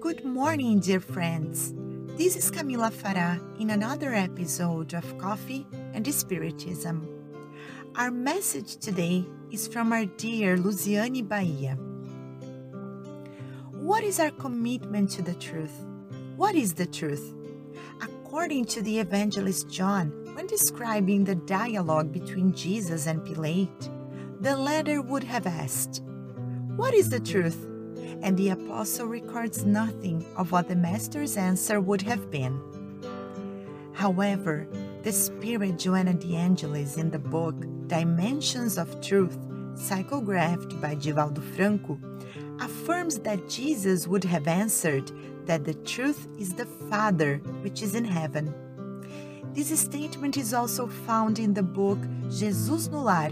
Good morning, dear friends. This is Camila Farah in another episode of Coffee and Spiritism. Our message today is from our dear Luciane Bahia. What is our commitment to the truth? What is the truth? According to the evangelist John, when describing the dialogue between Jesus and Pilate, the latter would have asked, What is the truth? And the apostle records nothing of what the master's answer would have been. However, the spirit Joanna de Angelis in the book Dimensions of Truth, psychographed by Divaldo Franco, affirms that Jesus would have answered that the truth is the Father which is in heaven. This statement is also found in the book Jesus no Lar,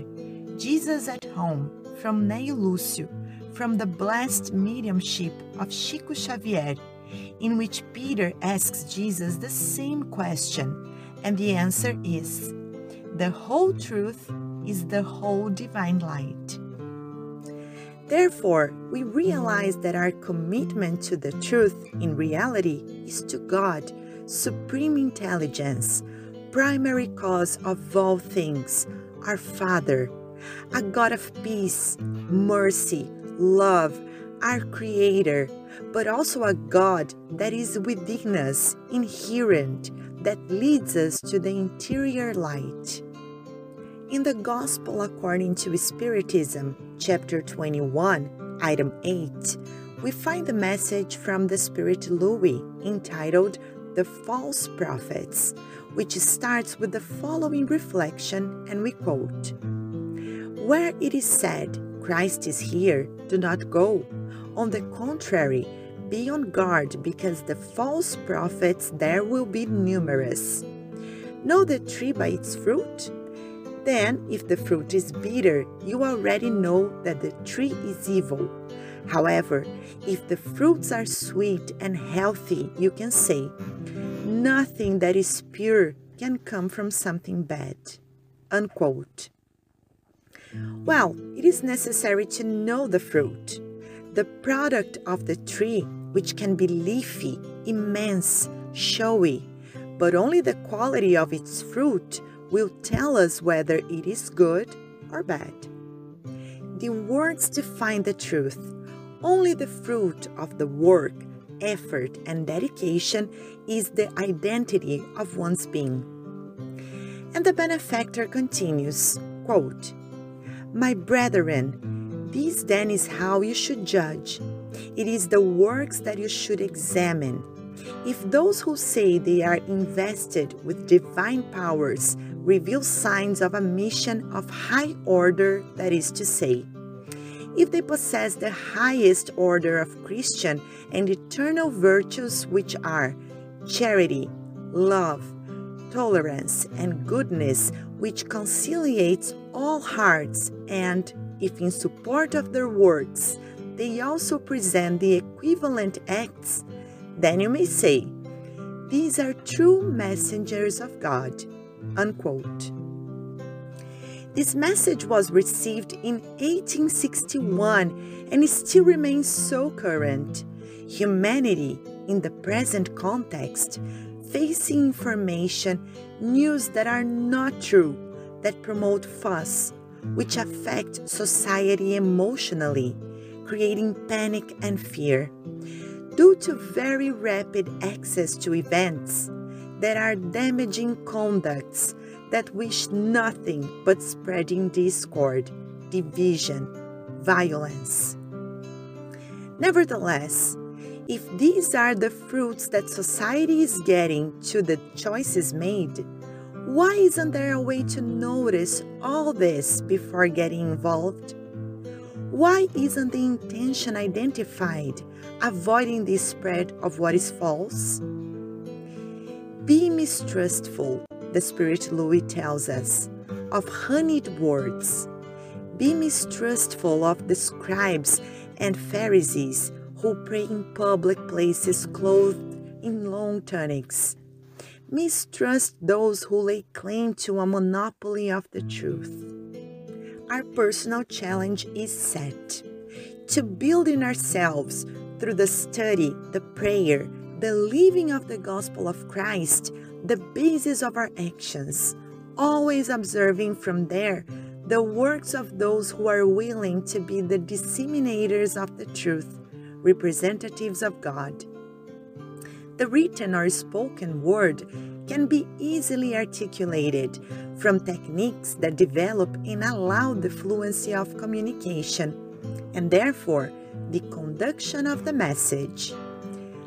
Jesus at Home, from Neio Lúcio, from the blessed mediumship of Chico Xavier, in which Peter asks Jesus the same question, and the answer is the whole truth is the whole divine light. Therefore, we realize that our commitment to the truth in reality is to God, supreme intelligence, primary cause of all things, our Father, a God of peace, mercy, love, our Creator, but also a God that is within us, inherent, that leads us to the interior light. In the Gospel according to Spiritism, chapter 21, item 8, we find the message from the Spirit Louis entitled The False Prophets, which starts with the following reflection, and we quote Where it is said, Christ is here, do not go. On the contrary, be on guard because the false prophets there will be numerous. Know the tree by its fruit? Then, if the fruit is bitter, you already know that the tree is evil. However, if the fruits are sweet and healthy, you can say, Nothing that is pure can come from something bad. Unquote. Well, it is necessary to know the fruit, the product of the tree, which can be leafy, immense, showy, but only the quality of its fruit will tell us whether it is good or bad. The words define the truth. Only the fruit of the work, effort, and dedication is the identity of one's being. And the benefactor continues, quote, my brethren, this then is how you should judge. It is the works that you should examine. If those who say they are invested with divine powers reveal signs of a mission of high order, that is to say, if they possess the highest order of Christian and eternal virtues, which are charity, love, tolerance, and goodness, which conciliates all hearts, and, if in support of their words, they also present the equivalent acts, then you may say, These are true messengers of God. Unquote. This message was received in 1861 and it still remains so current. Humanity, in the present context, facing information, news that are not true, that promote fuss, which affect society emotionally, creating panic and fear. Due to very rapid access to events, there are damaging conducts that wish nothing but spreading discord, division, violence. Nevertheless, if these are the fruits that society is getting to the choices made, why isn't there a way to notice all this before getting involved? Why isn't the intention identified, avoiding the spread of what is false? Be mistrustful, the Spirit Louis tells us, of honeyed words. Be mistrustful of the scribes and Pharisees who pray in public places clothed in long tunics. Mistrust those who lay claim to a monopoly of the truth. Our personal challenge is set to build in ourselves through the study, the prayer, the living of the gospel of Christ, the basis of our actions, always observing from there the works of those who are willing to be the disseminators of the truth, representatives of God. The written or spoken word can be easily articulated from techniques that develop and allow the fluency of communication, and therefore the conduction of the message.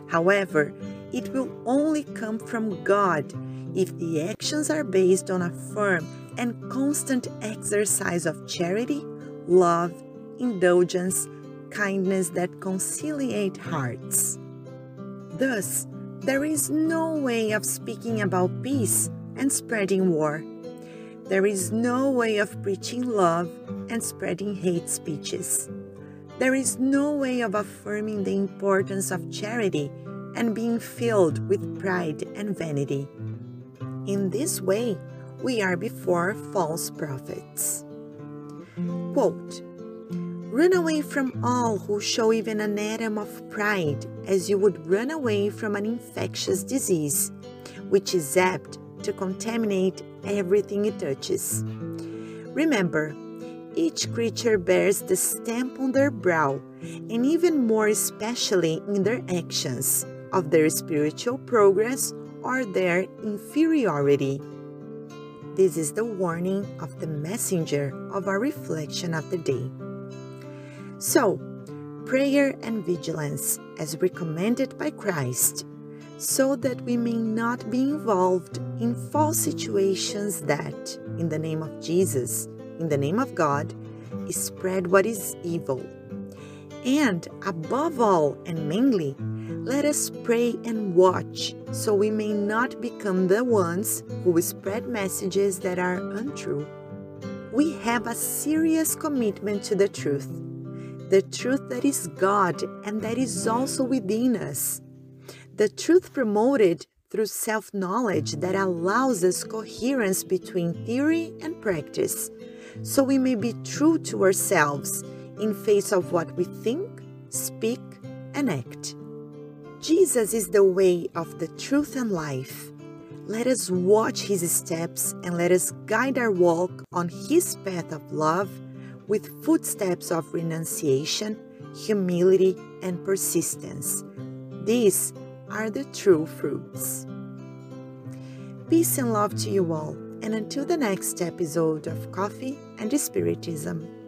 However, it will only come from God if the actions are based on a firm and constant exercise of charity, love, indulgence, kindness that conciliate hearts. Thus, there is no way of speaking about peace and spreading war. There is no way of preaching love and spreading hate speeches. There is no way of affirming the importance of charity and being filled with pride and vanity. In this way, we are before false prophets. Quote, Run away from all who show even an atom of pride, as you would run away from an infectious disease, which is apt to contaminate everything it touches. Remember, each creature bears the stamp on their brow, and even more especially in their actions, of their spiritual progress or their inferiority. This is the warning of the messenger of our reflection of the day. So, prayer and vigilance as recommended by Christ, so that we may not be involved in false situations that, in the name of Jesus, in the name of God, spread what is evil. And above all and mainly, let us pray and watch so we may not become the ones who spread messages that are untrue. We have a serious commitment to the truth, the truth that is God and that is also within us, the truth promoted through self knowledge that allows us coherence between theory and practice, so we may be true to ourselves in face of what we think, speak, and act. Jesus is the way of the truth and life. Let us watch his steps and let us guide our walk on his path of love with footsteps of renunciation, humility, and persistence. These are the true fruits. Peace and love to you all, and until the next episode of Coffee and Spiritism.